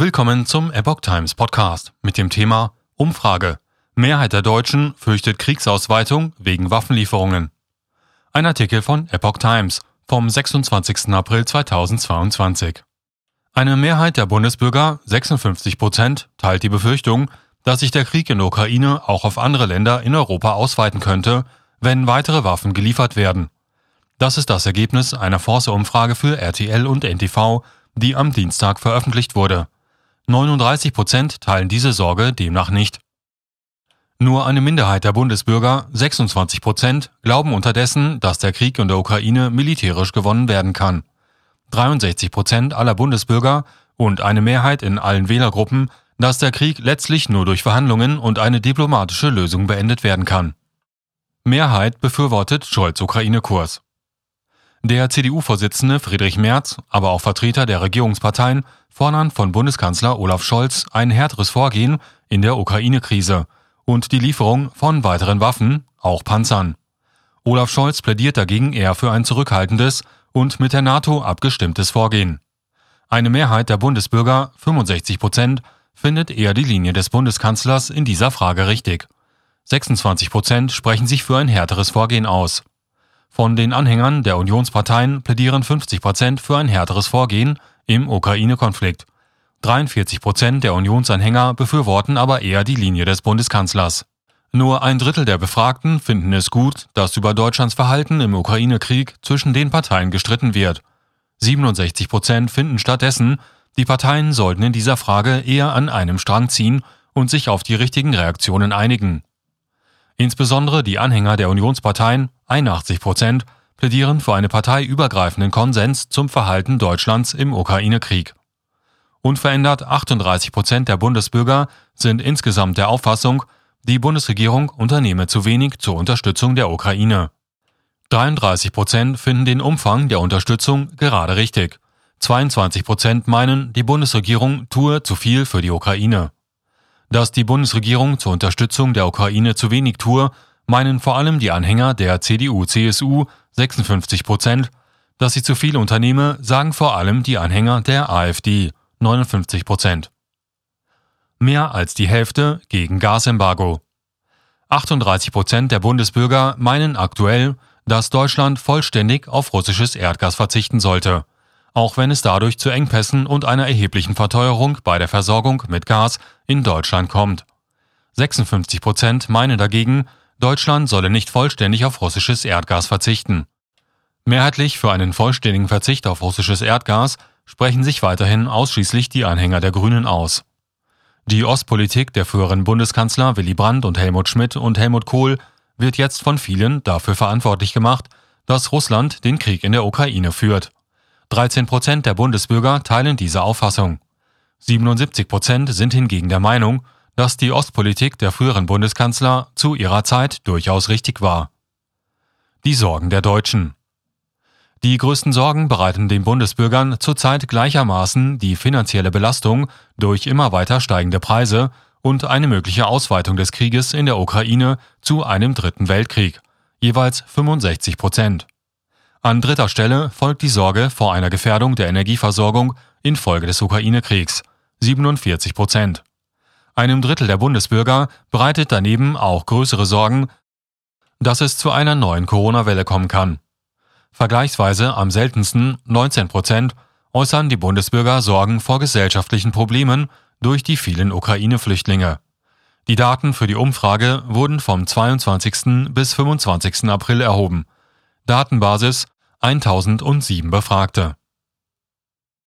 Willkommen zum Epoch Times Podcast mit dem Thema Umfrage. Mehrheit der Deutschen fürchtet Kriegsausweitung wegen Waffenlieferungen. Ein Artikel von Epoch Times vom 26. April 2022. Eine Mehrheit der Bundesbürger, 56 Prozent, teilt die Befürchtung, dass sich der Krieg in der Ukraine auch auf andere Länder in Europa ausweiten könnte, wenn weitere Waffen geliefert werden. Das ist das Ergebnis einer Force-Umfrage für RTL und NTV, die am Dienstag veröffentlicht wurde. 39 Prozent teilen diese Sorge demnach nicht. Nur eine Minderheit der Bundesbürger, 26 Prozent, glauben unterdessen, dass der Krieg in der Ukraine militärisch gewonnen werden kann. 63 Prozent aller Bundesbürger und eine Mehrheit in allen Wählergruppen, dass der Krieg letztlich nur durch Verhandlungen und eine diplomatische Lösung beendet werden kann. Mehrheit befürwortet Scholz-Ukraine-Kurs. Der CDU-Vorsitzende Friedrich Merz, aber auch Vertreter der Regierungsparteien fordern von Bundeskanzler Olaf Scholz ein härteres Vorgehen in der Ukraine-Krise und die Lieferung von weiteren Waffen, auch Panzern. Olaf Scholz plädiert dagegen eher für ein zurückhaltendes und mit der NATO abgestimmtes Vorgehen. Eine Mehrheit der Bundesbürger, 65 Prozent, findet eher die Linie des Bundeskanzlers in dieser Frage richtig. 26 Prozent sprechen sich für ein härteres Vorgehen aus. Von den Anhängern der Unionsparteien plädieren 50 Prozent für ein härteres Vorgehen im Ukraine-Konflikt. 43 Prozent der Unionsanhänger befürworten aber eher die Linie des Bundeskanzlers. Nur ein Drittel der Befragten finden es gut, dass über Deutschlands Verhalten im Ukraine-Krieg zwischen den Parteien gestritten wird. 67 Prozent finden stattdessen, die Parteien sollten in dieser Frage eher an einem Strang ziehen und sich auf die richtigen Reaktionen einigen. Insbesondere die Anhänger der Unionsparteien, 81 Prozent, plädieren für einen parteiübergreifenden Konsens zum Verhalten Deutschlands im Ukraine-Krieg. Unverändert 38 Prozent der Bundesbürger sind insgesamt der Auffassung, die Bundesregierung unternehme zu wenig zur Unterstützung der Ukraine. 33 Prozent finden den Umfang der Unterstützung gerade richtig. 22 Prozent meinen, die Bundesregierung tue zu viel für die Ukraine. Dass die Bundesregierung zur Unterstützung der Ukraine zu wenig tue, meinen vor allem die Anhänger der CDU-CSU 56 Prozent. Dass sie zu viel unternehme, sagen vor allem die Anhänger der AfD 59 Prozent. Mehr als die Hälfte gegen Gasembargo. 38 Prozent der Bundesbürger meinen aktuell, dass Deutschland vollständig auf russisches Erdgas verzichten sollte auch wenn es dadurch zu Engpässen und einer erheblichen Verteuerung bei der Versorgung mit Gas in Deutschland kommt. 56 Prozent meinen dagegen, Deutschland solle nicht vollständig auf russisches Erdgas verzichten. Mehrheitlich für einen vollständigen Verzicht auf russisches Erdgas sprechen sich weiterhin ausschließlich die Anhänger der Grünen aus. Die Ostpolitik der früheren Bundeskanzler Willy Brandt und Helmut Schmidt und Helmut Kohl wird jetzt von vielen dafür verantwortlich gemacht, dass Russland den Krieg in der Ukraine führt. 13 Prozent der Bundesbürger teilen diese Auffassung. 77 Prozent sind hingegen der Meinung, dass die Ostpolitik der früheren Bundeskanzler zu ihrer Zeit durchaus richtig war. Die Sorgen der Deutschen. Die größten Sorgen bereiten den Bundesbürgern zurzeit gleichermaßen die finanzielle Belastung durch immer weiter steigende Preise und eine mögliche Ausweitung des Krieges in der Ukraine zu einem dritten Weltkrieg, jeweils 65 Prozent. An dritter Stelle folgt die Sorge vor einer Gefährdung der Energieversorgung infolge des Ukraine-Kriegs 47 Prozent. Einem Drittel der Bundesbürger bereitet daneben auch größere Sorgen, dass es zu einer neuen Corona-Welle kommen kann. Vergleichsweise am seltensten 19 Prozent äußern die Bundesbürger Sorgen vor gesellschaftlichen Problemen durch die vielen Ukraine-Flüchtlinge. Die Daten für die Umfrage wurden vom 22. bis 25. April erhoben. Datenbasis 1007 Befragte